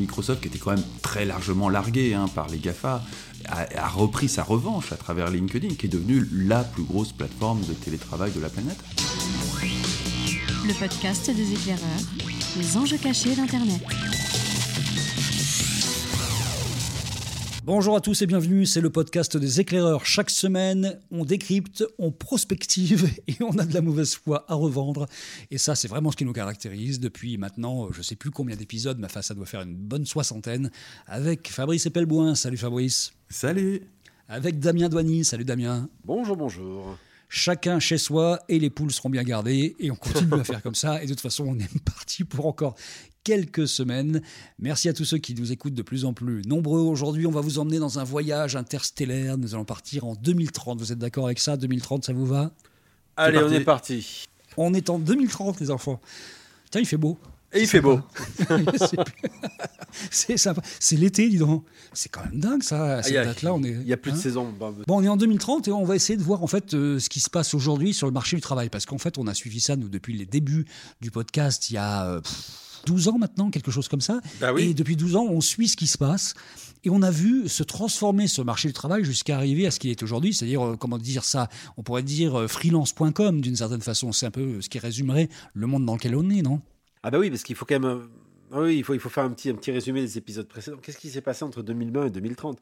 Microsoft, qui était quand même très largement largué hein, par les GAFA, a, repris sa revanche à travers LinkedIn, qui est devenue la plus grosse plateforme de télétravail de la planète. Le podcast des éclaireurs, les enjeux cachés d'Internet. Bonjour à tous et bienvenue, c'est le podcast des éclaireurs. Chaque semaine, on décrypte, on prospective et on a de la mauvaise foi à revendre. Et ça, c'est vraiment ce qui nous caractérise depuis maintenant, je ne sais plus combien d'épisodes, mais enfin, ça doit faire une bonne soixantaine, avec Fabrice Epelboin. Salut Fabrice. Salut. Avec Damien Douany. Salut Damien. Bonjour, bonjour chacun chez soi et les poules seront bien gardées et on continue à faire comme ça et de toute façon on est parti pour encore quelques semaines. Merci à tous ceux qui nous écoutent de plus en plus nombreux. Aujourd'hui, on va vous emmener dans un voyage interstellaire. Nous allons partir en 2030. Vous êtes d'accord avec ça? 2030, ça vous va? Allez, on est parti. On est en 2030, les enfants. Tiens, il fait beau. Et il fait beau. c'est sympa. C'est l'été, dis donc. C'est quand même dingue, ça. cette date-là, on est. Il n'y a plus de hein saison. Bon, on est en 2030 et on va essayer de voir en fait euh, ce qui se passe aujourd'hui sur le marché du travail, parce qu'en fait, on a suivi ça nous depuis les débuts du podcast. Il y a. Euh, 12 ans maintenant, quelque chose comme ça. Bah et depuis 12 ans, on suit ce qui se passe. Et on a vu se transformer ce marché du travail jusqu'à arriver à ce qu'il est aujourd'hui, c'est-à-dire, euh, comment dire ça, on pourrait dire euh, freelance.com d'une certaine façon. C'est un peu ce qui résumerait le monde dans lequel on est, non? Ah bah oui, parce qu'il faut quand même... Euh, ah oui, il faut, il faut faire un petit, un petit résumé des épisodes précédents. Qu'est-ce qui s'est passé entre 2020 et 2030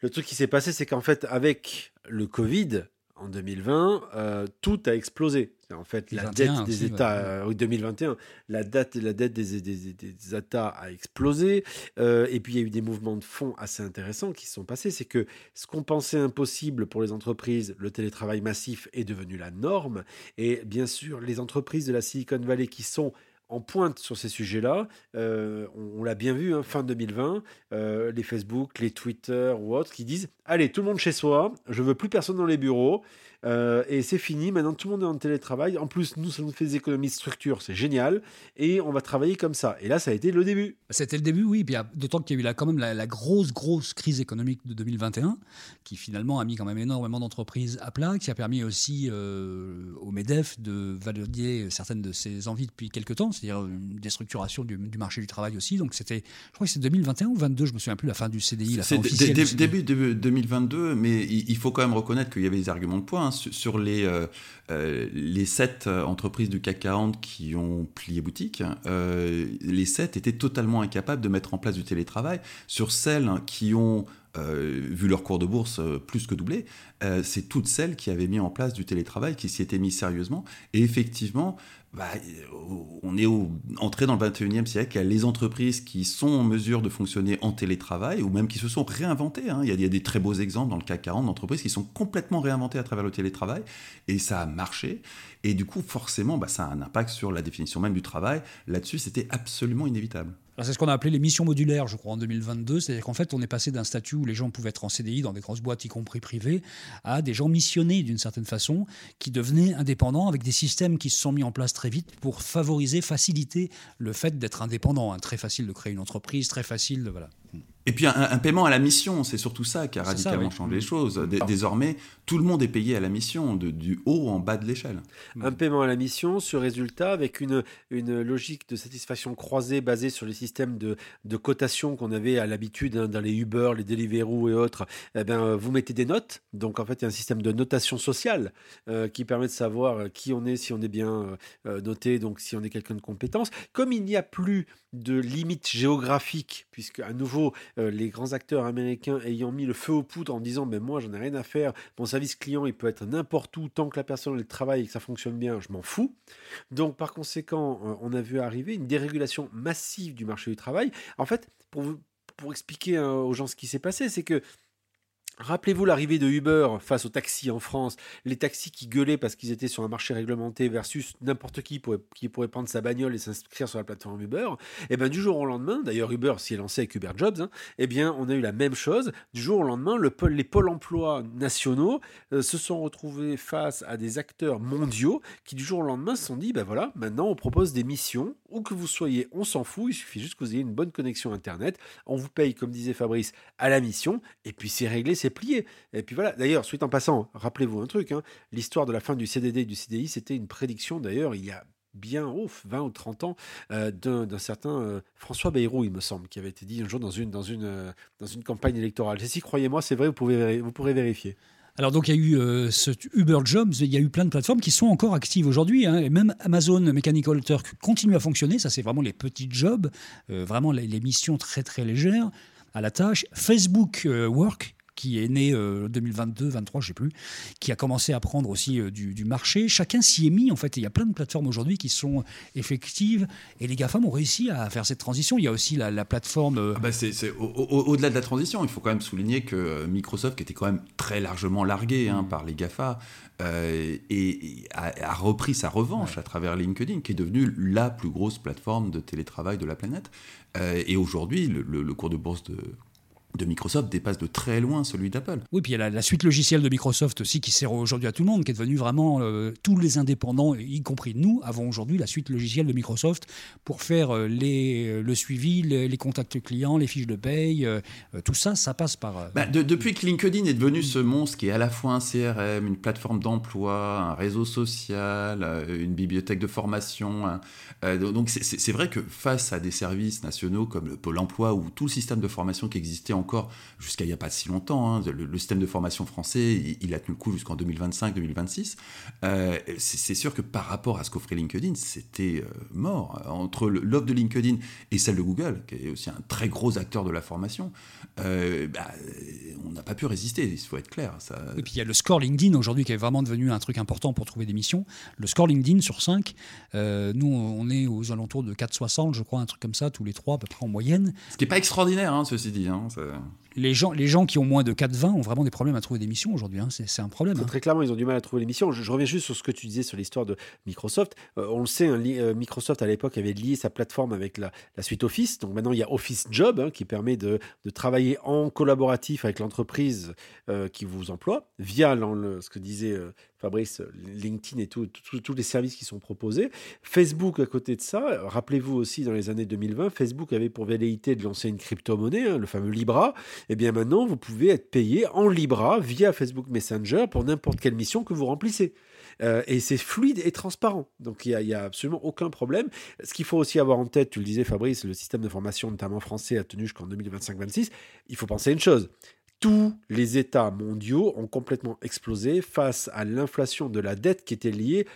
Le truc qui s'est passé, c'est qu'en fait, avec le Covid, en 2020, euh, tout a explosé. En fait, la dette des États, oui, 2021, la dette, la dette des, des, États a explosé. Euh, et puis, il y a eu des mouvements de fonds assez intéressants qui se sont passés. C'est que ce qu'on pensait impossible pour les entreprises, le télétravail massif est devenu la norme. Et bien sûr, les entreprises de la Silicon Valley qui sont en pointe sur ces sujets-là. Euh, on, l'a bien vu, hein, fin 2020, euh, les Facebook, les Twitter ou autres qui disent Allez, tout le monde chez soi, je veux plus personne dans les bureaux. Euh, et c'est fini, maintenant tout le monde est en télétravail. En plus, nous, ça nous fait des économies de structure, c'est génial. Et on va travailler comme ça. Et là, ça a été le début. C'était le début, oui. D'autant qu'il y a eu là, quand même la, grosse, grosse crise économique de 2021, qui finalement a mis quand même énormément d'entreprises à plat, qui a permis aussi euh, au MEDEF de valider certaines de ses envies depuis quelques temps, c'est-à-dire une déstructuration du, marché du travail aussi. Donc c'était, je crois que c'est 2021 ou 2022, je me souviens plus, la fin du CDI. C'est début 2022, mais il faut quand même reconnaître qu'il y avait des arguments de poids. Hein, sur les, euh, euh, les sept euh, entreprises du CAC 40 qui ont plié boutique, les sept étaient totalement incapables de mettre en place du télétravail. Sur celles qui ont vu leur cours de bourse plus que doubler, c'est toutes celles qui avaient mis en place du télétravail, qui s'y étaient mis sérieusement. Et effectivement, bah, on est entré dans le 21e siècle, il y a les entreprises qui sont en mesure de fonctionner en télétravail ou même qui se sont réinventées. Hein. Il, y a, des très beaux exemples dans le CAC 40 d'entreprises qui sont complètement réinventées à travers le télétravail et ça a marché. Et du coup, forcément, bah, ça a un impact sur la définition même du travail. Là-dessus, c'était absolument inévitable. C'est ce qu'on a appelé les missions modulaires, je crois, en 2022. C'est-à-dire qu'en fait, on est passé d'un statut où les gens pouvaient être en CDI dans des grosses boîtes, y compris privées, à des gens missionnés d'une certaine façon, qui devenaient indépendants avec des systèmes qui se sont mis en place très vite pour favoriser, faciliter le fait d'être indépendant. Hein. Très facile de créer une entreprise, très facile de. Voilà. Et puis un, paiement à la mission, c'est surtout ça qui a radicalement changé les choses. désormais, tout le monde est payé à la mission, de, du haut en bas de l'échelle. Un paiement à la mission, ce résultat, avec une, une logique de satisfaction croisée basée sur les systèmes de, de cotation qu'on avait à l'habitude hein, dans les Uber, les Deliveroo et autres. Eh ben, vous mettez des notes. Donc en fait, il y a un système de notation sociale euh, qui permet de savoir qui on est, si on est bien euh, euh, noté, donc si on est quelqu'un de compétence. Comme il n'y a plus de limite géographique, puisque à nouveau euh, les grands acteurs américains ayant mis le feu aux poudres en disant mais moi j'en ai rien à faire, mon service client il peut être n'importe où tant que la personne elle travaille et que ça fonctionne bien, je m'en fous. Donc par conséquent, euh, on a vu arriver une dérégulation massive du marché du travail. En fait, pour, pour expliquer hein, aux gens ce qui s'est passé, c'est que Rappelez-vous l'arrivée de Uber face aux taxis en France, les taxis qui gueulaient parce qu'ils étaient sur un marché réglementé versus n'importe qui pourrait, qui pourrait prendre sa bagnole et s'inscrire sur la plateforme Uber. Et eh bien du jour au lendemain, d'ailleurs Uber s'y est lancé avec Uber Jobs, hein, eh bien on a eu la même chose. Du jour au lendemain, le, les pôles emploi nationaux euh, se sont retrouvés face à des acteurs mondiaux qui du jour au lendemain se sont dit, ben voilà, maintenant on propose des missions, où que vous soyez, on s'en fout, il suffit juste que vous ayez une bonne connexion Internet, on vous paye, comme disait Fabrice, à la mission, et puis c'est réglé, plié. Et puis voilà, d'ailleurs, suite en passant, rappelez-vous un truc, hein, l'histoire de la fin du CDD et du CDI, c'était une prédiction d'ailleurs il y a bien ouf, 20 ou 30 ans, d'un certain François Bayrou, il me semble, qui avait été dit un jour dans une, dans une, dans une campagne électorale. Et si croyez-moi, c'est vrai, vous, pouvez, vous pourrez vérifier. Alors donc il y a eu euh, ce Uber Jobs, il y a eu plein de plateformes qui sont encore actives aujourd'hui, hein, et même Amazon Mechanical Turk continue à fonctionner, ça c'est vraiment les petits jobs, euh, vraiment les, missions très très légères à la tâche. Facebook euh, Work qui est né euh, 2022, 23, je sais plus, qui a commencé à prendre aussi euh, du, marché. Chacun s'y est mis en fait. il y a plein de plateformes aujourd'hui qui sont effectives et les GAFAM ont réussi à faire cette transition. Il y a aussi la, plateforme. Euh, ah bah c'est, au-delà de la transition, il faut quand même souligner que Microsoft, qui était quand même très largement largué hein, mm. par les GAFA, euh, et, a, repris sa revanche à travers LinkedIn, qui est devenue la plus grosse plateforme de télétravail de la planète. et aujourd'hui, le, le, cours de bourse de de Microsoft dépasse de très loin celui d'Apple. Oui, puis il y a la, suite logicielle de Microsoft aussi qui sert aujourd'hui à tout le monde, qui est devenue vraiment euh, tous les indépendants, y compris nous, avons aujourd'hui la suite logicielle de Microsoft pour faire euh, les, euh, le suivi, les, contacts clients, les fiches de paye, tout ça, ça passe par. Bah, depuis que LinkedIn est devenu ce monstre qui est à la fois un CRM, une plateforme d'emploi, un réseau social, une bibliothèque de formation, donc c'est vrai que face à des services nationaux comme le Pôle Emploi ou tout le système de formation qui existait en encore jusqu'à il n'y a pas si longtemps. Hein. Le, système de formation français, il, a tenu le coup jusqu'en 2025-2026. Euh, c'est sûr que par rapport à ce qu'offrait LinkedIn, c'était euh, mort. Entre l'offre de LinkedIn et celle de Google, qui est aussi un très gros acteur de la formation, euh, bah, on n'a pas pu résister, il faut être clair. Ça... Et puis il y a le score LinkedIn aujourd'hui qui est vraiment devenu un truc important pour trouver des missions. Le score LinkedIn sur 5, nous on est aux alentours de 4,60, je crois, un truc comme ça, tous les trois à peu près en moyenne. Ce qui n'est pas extraordinaire, hein, ceci dit. Hein, les gens, les gens qui ont moins de 4,20 ont vraiment des problèmes à trouver des missions aujourd'hui. Hein. C'est un problème. Hein. Très clairement, ils ont du mal à trouver les missions. Je, reviens juste sur ce que tu disais sur l'histoire de Microsoft. Euh, on le sait, hein, euh, Microsoft à l'époque avait lié sa plateforme avec la, suite Office. Donc maintenant, il y a Office Job qui permet de, travailler en collaboratif avec l'entreprise euh, qui vous emploie via ce que disait Fabrice, LinkedIn et tous les services qui sont proposés. Facebook, à côté de ça, rappelez-vous aussi dans les années 2020, Facebook avait pour velléité de lancer une crypto-monnaie, hein, le fameux Libra. Et eh bien maintenant, vous pouvez être payé en Libra via Facebook Messenger pour n'importe quelle mission que vous remplissez. Euh, et c'est fluide et transparent. Donc il n'y a, absolument aucun problème. Ce qu'il faut aussi avoir en tête, tu le disais Fabrice, le système de formation, notamment français, a tenu jusqu'en 2025-26. Il faut penser à une chose tous les États mondiaux ont complètement explosé face à l'inflation de la dette qui était liée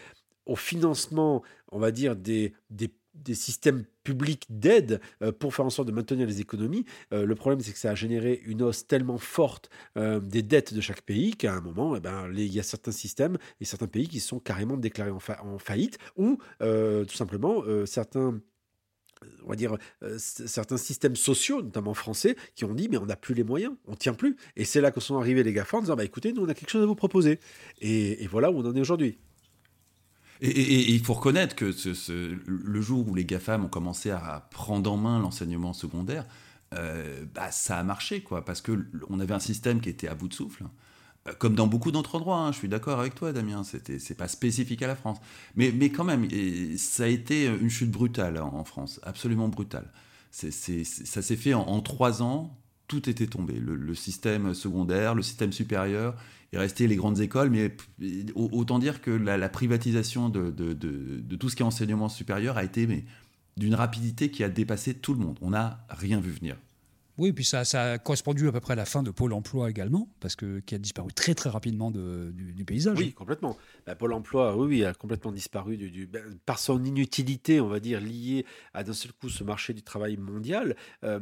au financement, on va dire, des, des, systèmes publics d'aide euh, pour faire en sorte de maintenir les économies. Euh, le problème, c'est que ça a généré une hausse tellement forte euh, des dettes de chaque pays qu'à un moment, eh ben, il y a certains systèmes et certains pays qui sont carrément déclarés en faillite ou tout simplement certains on va dire, euh, certains systèmes sociaux, notamment français, qui ont dit mais on n'a plus les moyens, on tient plus. Et c'est là que sont arrivés les GAFA en disant bah, écoutez, nous on a quelque chose à vous proposer. Et, voilà où on en est aujourd'hui. Et, il faut reconnaître que le jour où les GAFAM ont commencé à prendre en main l'enseignement secondaire, euh, bah, ça a marché, quoi, parce qu'on avait un système qui était à bout de souffle. Euh, comme dans beaucoup d'autres endroits, hein, je suis d'accord avec toi, Damien, c'est pas spécifique à la France. Mais, mais quand même, ça a été une chute brutale en France, absolument brutale. ça s'est fait en, trois ans, tout était tombé. Le, système secondaire, le système supérieur, il restait les grandes écoles, mais autant dire que la, privatisation de, de, de, tout ce qui est enseignement supérieur a été d'une rapidité qui a dépassé tout le monde. On n'a rien vu venir. Oui, puis ça, a correspondu à peu près à la fin de Pôle emploi également, parce que qui a disparu très très rapidement du, paysage. Oui, complètement. Bah, Pôle emploi, oui, oui, a complètement disparu du, ben, par son inutilité, on va dire, liée à d'un seul coup ce marché du travail mondial. Euh,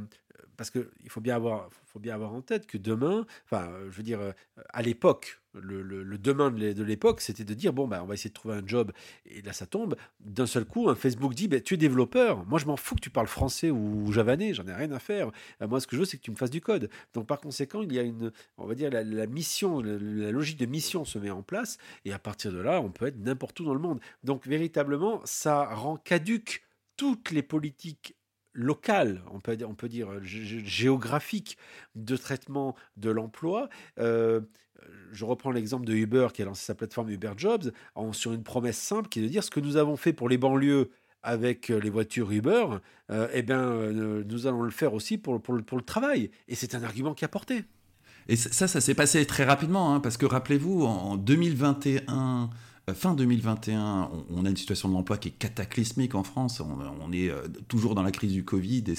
parce qu'il faut bien avoir, faut bien avoir en tête que demain, enfin, je veux dire, à l'époque, le, demain de l'époque, c'était de dire bon, bah, on va essayer de trouver un job, et là ça tombe. D'un seul coup, un Facebook dit bah, tu es développeur, moi je m'en fous que tu parles français ou javanais, j'en ai rien à faire. Euh, moi, ce que je veux, c'est que tu me fasses du code. Donc, par conséquent, il y a une, on va dire, la, mission, la, logique de mission se met en place, et à partir de là, on peut être n'importe où dans le monde. Donc, véritablement, ça rend caduque toutes les politiques local, on peut, on peut dire géographique de traitement de l'emploi. Euh, je reprends l'exemple de Uber qui a lancé sa plateforme Uber Jobs sur une promesse simple qui est de dire ce que nous avons fait pour les banlieues avec euh, les voitures Uber, euh, eh bien, nous allons le faire aussi pour, pour, le travail. Et c'est un argument qui a porté. Et ça, ça s'est passé très rapidement, hein, parce que rappelez-vous, en 2021, fin 2021, on, a une situation de l'emploi qui est cataclysmique en France. On, est toujours dans la crise du Covid et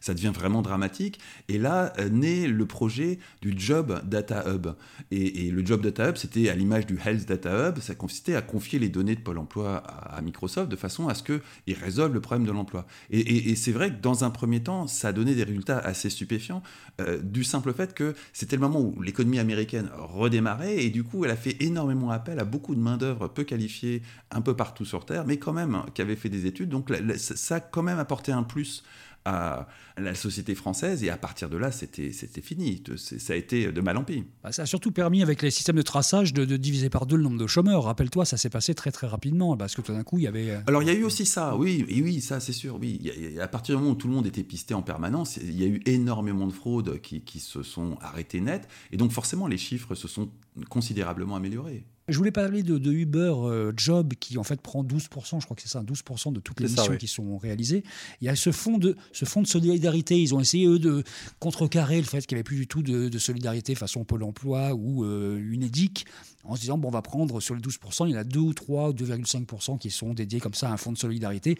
ça devient vraiment dramatique. Et là, naît le projet du Job Data Hub. Et, le Job Data Hub, c'était à l'image du Health Data Hub, ça consistait à confier les données de Pôle emploi à, Microsoft de façon à ce qu'ils résolvent le problème de l'emploi. Et, c'est vrai que dans un premier temps, ça a donné des résultats assez stupéfiants, euh, du simple fait que c'était le moment où l'économie américaine redémarrait et du coup, elle a fait énormément appel à beaucoup de main-d'œuvre peu qualifiée un peu partout sur Terre, mais quand même qui avait fait des études. Donc ça a quand même apporté un plus à la société française et à partir de là, c'était fini. Ça a été de mal en pis. Bah, ça a surtout permis, avec les systèmes de traçage, de, diviser par deux le nombre de chômeurs. Rappelle-toi, ça s'est passé très très rapidement parce que tout d'un coup, il y avait. Euh, Alors il y a eu aussi ça, oui, et oui, ça c'est sûr. Oui, à partir du moment où tout le monde était pisté en permanence, il y a eu énormément de fraudes qui, qui se sont arrêtées net et donc forcément les chiffres se sont considérablement améliorés. Je voulais parler de, Uber euh, Job qui en fait prend 12%, je crois que c'est ça, 12% de toutes les missions qui sont réalisées. Il y a ce fonds de, ce fonds de solidarité. Ils ont essayé, eux, de contrecarrer le fait qu'il n'y avait plus du tout de, solidarité façon Pôle emploi ou euh, UNEDIC en se disant, bon, on va prendre sur les 12%, il y en a 2 ou 3 ou 2,5% qui sont dédiés comme ça à un fonds de solidarité.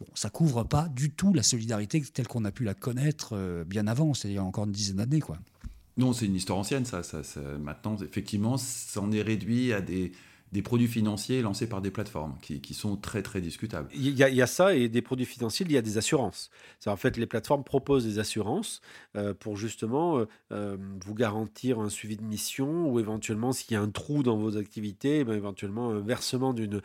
Bon, ça couvre pas du tout la solidarité telle qu'on a pu la connaître euh, bien avant, c'est-à-dire encore une dizaine d'années. quoi. Non, c'est une histoire ancienne, ça, ça, Maintenant, effectivement, ça en est réduit à des, des produits financiers lancés par des plateformes qui, qui sont très très discutables. Il y, a, il y, a, ça et des produits financiers, il y a des assurances. En fait, les plateformes proposent des assurances euh, pour justement euh, euh, vous garantir un suivi de mission ou éventuellement s'il y a un trou dans vos activités, eh ben, éventuellement un versement d'une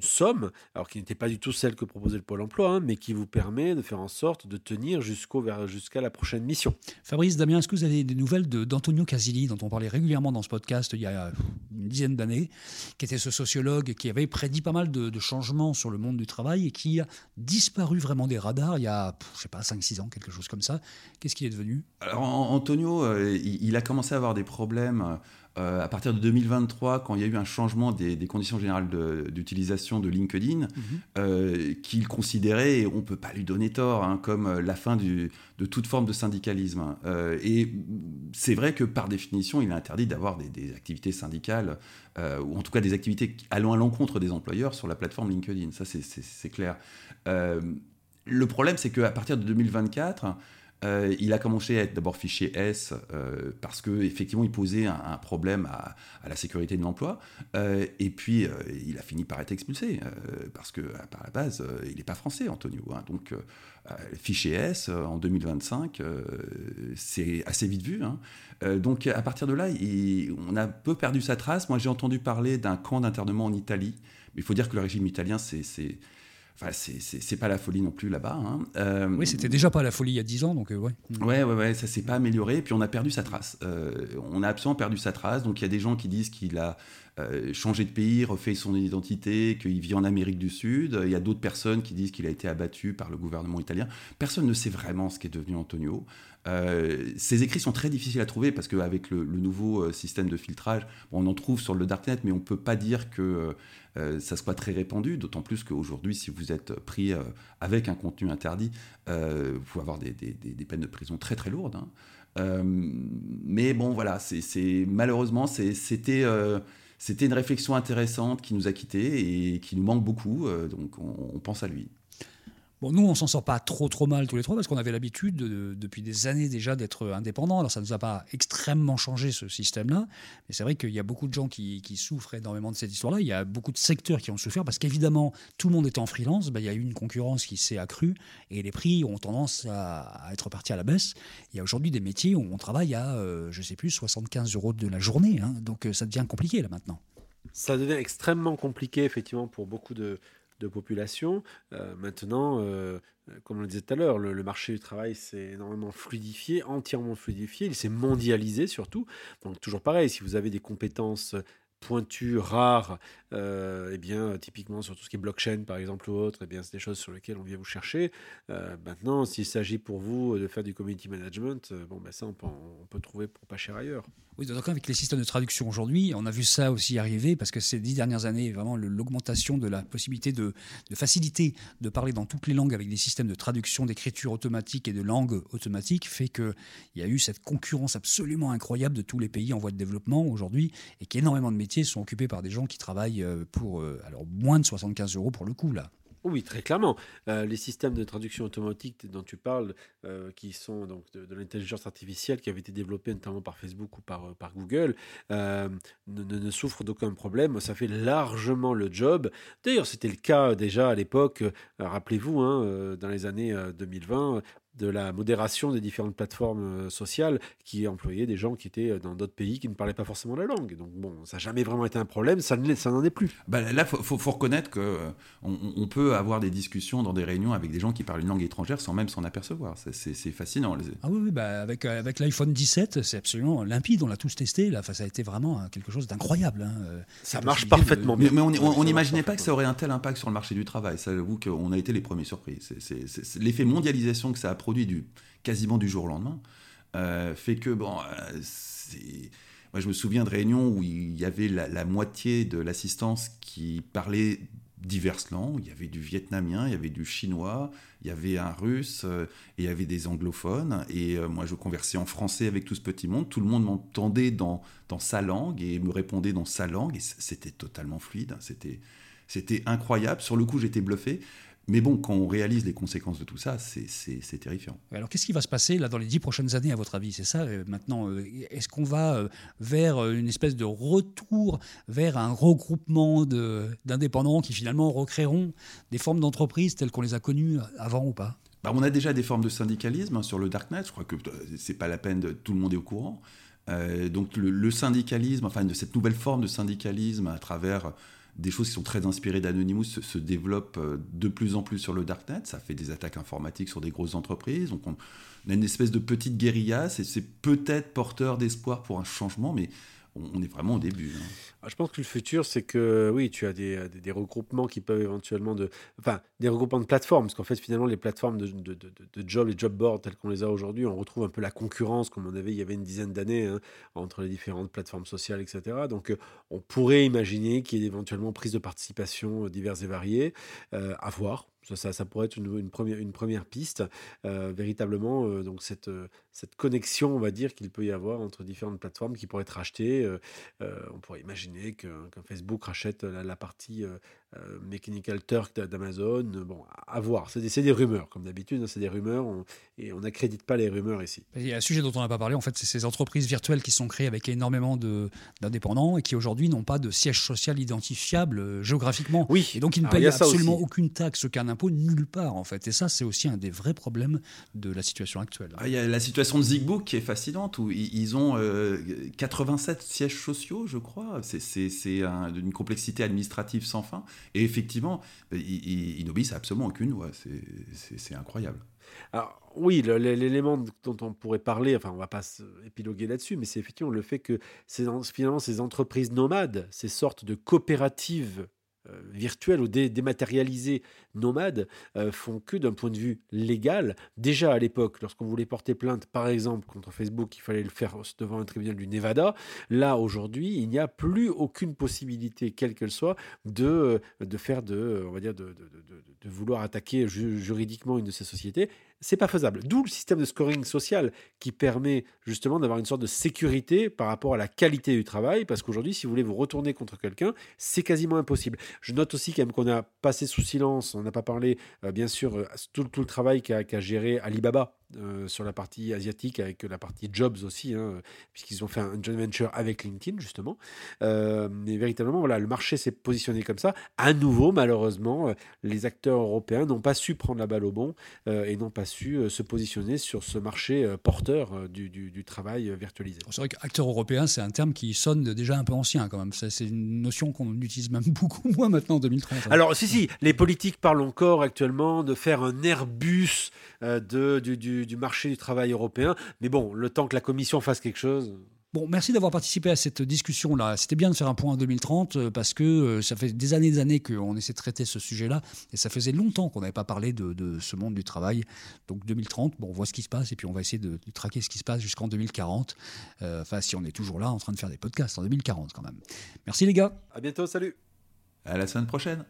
somme, alors qui n'était pas du tout celle que proposait le Pôle Emploi, hein, mais qui vous permet de faire en sorte de tenir jusqu'au jusqu'à la prochaine mission. Fabrice Damien, est-ce que vous avez des nouvelles d'Antonio Casilli dont on parlait régulièrement dans ce podcast il y a une dizaine d'années, qui était ce sociologue qui avait prédit pas mal de, changements sur le monde du travail et qui a disparu vraiment des radars il y a, je sais pas, 5-6 ans, quelque chose comme ça. Qu'est-ce qu'il est devenu? Alors, Antonio, euh, il, a commencé à avoir des problèmes euh, à partir de 2023, quand il y a eu un changement des, conditions générales d'utilisation de, LinkedIn, mhm. euh, qu'il considérait, et on ne peut pas lui donner tort, hein, comme euh, la fin de toute forme de syndicalisme. et c'est vrai que par définition, il est interdit d'avoir des, activités syndicales, ou en tout cas des activités allant à l'encontre des employeurs sur la plateforme LinkedIn. Ça, c'est clair. le problème, c'est qu'à partir de 2024, euh, il a commencé à être d'abord fiché S euh, parce qu'effectivement il posait un, problème à, la sécurité de l'emploi. Euh, et puis il a fini par être expulsé parce que par la base il n'est pas français, Antonio. Hein. donc fiché S en 2025, c'est assez vite vu. Hein. donc à partir de là, on a peu perdu sa trace. Moi j'ai entendu parler d'un camp d'internement en Italie. Mais il faut dire que le régime italien, c'est Enfin, c'est pas la folie non plus là-bas. Hein. Euh, oui, c'était déjà pas la folie il y a 10 ans, donc euh, ouais. Ouais, ouais, ouais, ça s'est pas amélioré, et puis on a perdu sa trace. Euh, on a absolument perdu sa trace, donc il y a des gens qui disent qu'il a changé de pays, refait son identité, qu'il vit en Amérique du Sud. Il y a d'autres personnes qui disent qu'il a été abattu par le gouvernement italien. Personne ne sait vraiment ce qu'est devenu Antonio. Ces écrits sont très difficiles à trouver parce qu'avec le, nouveau système de filtrage, on en trouve sur le Darknet, mais on ne peut pas dire que euh, ça soit très répandu, d'autant plus qu'aujourd'hui, si vous êtes pris euh, avec un contenu interdit, euh, vous pouvez avoir des, peines de prison très très lourdes. Hein. mais bon, voilà, c'est malheureusement, c'était une réflexion intéressante qui nous a quittés et qui nous manque beaucoup, donc on pense à lui. Bon, nous, on s'en sort pas trop trop mal tous les trois parce qu'on avait l'habitude depuis des années déjà d'être indépendants. Alors ça ne nous a pas extrêmement changé ce système-là, mais c'est vrai qu'il y a beaucoup de gens qui, souffrent énormément de cette histoire-là. Il y a beaucoup de secteurs qui ont souffert parce qu'évidemment, tout le monde était en freelance. Ben, il y a eu une concurrence qui s'est accrue et les prix ont tendance à, être partis à la baisse. Il y a aujourd'hui des métiers où on travaille à, euh, je sais plus, 75 euros de la journée. Hein. donc euh, ça devient compliqué là maintenant. Ça devient extrêmement compliqué effectivement pour beaucoup de, de population. Euh, maintenant, euh, comme on le disait tout à l'heure, le, marché du travail s'est énormément fluidifié, entièrement fluidifié, il s'est mondialisé surtout. Donc toujours pareil, si vous avez des compétences pointues, rares, euh, eh bien, typiquement sur tout ce qui est blockchain par exemple ou autre, eh bien, c'est des choses sur lesquelles on vient vous chercher. maintenant, s'il s'agit pour vous de faire du community management, bon, ben ça, on peut, on peut trouver pour pas cher ailleurs. Oui, donc avec les systèmes de traduction aujourd'hui, on a vu ça aussi arriver parce que ces dix dernières années, vraiment l'augmentation de la possibilité de, de, faciliter de parler dans toutes les langues avec des systèmes de traduction, d'écriture automatique et de langue automatique fait qu'il y a eu cette concurrence absolument incroyable de tous les pays en voie de développement aujourd'hui et qu'énormément de métiers sont occupés par des gens qui travaillent pour alors moins de 75 euros pour le coup là. Oui, très clairement. Euh, les systèmes de traduction automatique dont tu parles, euh, qui sont donc de, l'intelligence artificielle qui avait été développée notamment par Facebook ou par, Google, euh, ne, ne, souffrent d'aucun problème. Ça fait largement le job. D'ailleurs, c'était le cas déjà à l'époque, rappelez-vous, hein, dans les années 2020, de la modération des différentes plateformes euh, sociales qui employaient des gens qui étaient euh, dans d'autres pays qui ne parlaient pas forcément la langue. Donc bon, ça n'a jamais vraiment été un problème, ça n'en est plus. Bah, là, il faut, faut, reconnaître qu'on euh, on peut avoir des discussions dans des réunions avec des gens qui parlent une langue étrangère sans même s'en apercevoir. C'est fascinant. Ah oui, oui bah avec, avec l'iPhone 17, c'est absolument limpide, on l'a tous testé. Là. Enfin, ça a été vraiment quelque chose d'incroyable. Hein. Ça marche parfaitement bien. Mais, on n'imaginait pas que ça aurait un tel impact sur le marché du travail. Ça, avoue qu'on a été les premiers surpris. C'est l'effet mondialisation que ça a produit du, quasiment du jour au lendemain, euh, fait que, bon, euh, moi je me souviens de réunions où il y avait la, moitié de l'assistance qui parlait diverses langues. Il y avait du vietnamien, il y avait du chinois, il y avait un russe, euh, et il y avait des anglophones. Et moi, je conversais en français avec tout ce petit monde. Tout le monde m'entendait dans, dans sa langue et me répondait dans sa langue. Et c'était totalement fluide. C'était, c'était incroyable. Sur le coup, j'étais bluffé. Mais bon, quand on réalise les conséquences de tout ça, c'est terrifiant. Alors, qu'est-ce qui va se passer là dans les dix prochaines années, à votre avis? C'est ça euh, maintenant euh, Est-ce qu'on va euh, vers une espèce de retour vers un regroupement d'indépendants qui finalement recréeront des formes d'entreprise telles qu'on les a connues avant ou pas? Bah, On a déjà des formes de syndicalisme hein, sur le darknet. Je crois que c'est pas la peine, de, tout le monde est au courant. donc, le, le, syndicalisme, enfin, de cette nouvelle forme de syndicalisme à travers des choses qui sont très inspirées d'Anonymous se, développent euh, de plus en plus sur le darknet. Ça fait des attaques informatiques sur des grosses entreprises. Donc on, a une espèce de petite guérilla. C'est peut-être porteur d'espoir pour un changement, mais on est vraiment au début. Hein. Ah, je pense que le futur, c'est que oui, tu as des, regroupements qui peuvent éventuellement de, enfin, des regroupements de plateformes, parce qu'en fait, finalement, les plateformes de, de, de, job, les job boards tels qu'on les a aujourd'hui, on retrouve un peu la concurrence comme on avait il y avait une dizaine d'années hein, entre les différentes plateformes sociales, etc. Donc, euh, on pourrait imaginer qu'il y ait éventuellement prise de participation euh, diverses et variées, euh, à voir. Ça, pourrait être une, première, une première piste, euh, véritablement, euh, donc cette, euh, cette connexion, on va dire, qu'il peut y avoir entre différentes plateformes qui pourraient être rachetées. on pourrait imaginer qu'un Facebook rachète la, partie Mechanical Turk d'Amazon. Bon, à voir. C'est des, des, rumeurs, comme d'habitude, hein, c'est des rumeurs, et on n'accrédite pas les rumeurs ici. Il y a un sujet dont on n'a pas parlé, en fait, c'est ces entreprises virtuelles qui sont créées avec énormément d'indépendants et qui aujourd'hui n'ont pas de siège social identifiable géographiquement. Oui. Et donc ils ne payent absolument aucune taxe, aucun nulle part, en fait. Et ça, c'est aussi un des vrais problèmes de la situation actuelle. Ah, il y a la situation de Zigbook qui est fascinante, où ils ont 87 euh, sièges sociaux, je crois. C'est une complexité administrative sans fin. Et effectivement, ils, n'obéissent absolument aucune loi. C'est incroyable. Alors, oui, l'élément dont on pourrait parler, enfin, on va pas épiloguer là-dessus, mais c'est effectivement le fait que finalement ces entreprises nomades, ces sortes de coopératives euh, virtuels ou dématérialisés nomades euh, font que d'un point de vue légal. Déjà à l'époque, lorsqu'on voulait porter plainte, par exemple, contre Facebook, il fallait le faire devant un tribunal du Nevada. Là, aujourd'hui, il n'y a plus aucune possibilité, quelle qu'elle soit, de, euh, de faire de, on va dire, de, de vouloir attaquer juridiquement une de ces sociétés c'est pas faisable. D'où le système de scoring social qui permet justement d'avoir une sorte de sécurité par rapport à la qualité du travail, parce qu'aujourd'hui, si vous voulez vous retourner contre quelqu'un, c'est quasiment impossible. Je note aussi quand même qu'on a passé sous silence, on n'a pas parlé, euh, bien sûr, euh, tout, tout, le travail qu'a géré Alibaba euh, sur la partie asiatique avec la partie jobs aussi, hein, puisqu'ils ont fait un joint venture avec LinkedIn justement. Euh, mais véritablement, voilà, le marché s'est positionné comme ça. À nouveau, malheureusement, euh, les acteurs européens n'ont pas su prendre la balle au bon et n'ont pas su se positionner sur ce marché porteur du, du, travail virtualisé. C'est vrai qu'acteur européen, c'est un terme qui sonne déjà un peu ancien quand même. C'est une notion qu'on utilise même beaucoup moins maintenant en 2030. Hein. Alors, si, si, les politiques parlent encore actuellement de faire un Airbus de, du, du du, marché du travail européen. Mais bon, le temps que la Commission fasse quelque chose. Bon, merci d'avoir participé à cette discussion-là. C'était bien de faire un point en 2030 euh, parce que euh, ça fait des années et des années qu'on essaie de traiter ce sujet-là et ça faisait longtemps qu'on n'avait pas parlé de, ce monde du travail. Donc 2030, bon, on voit ce qui se passe et puis on va essayer de, traquer ce qui se passe jusqu'en 2040. Euh, enfin, si on est toujours là en train de faire des podcasts en 2040 quand même. Merci les gars. À bientôt, salut. À la semaine prochaine.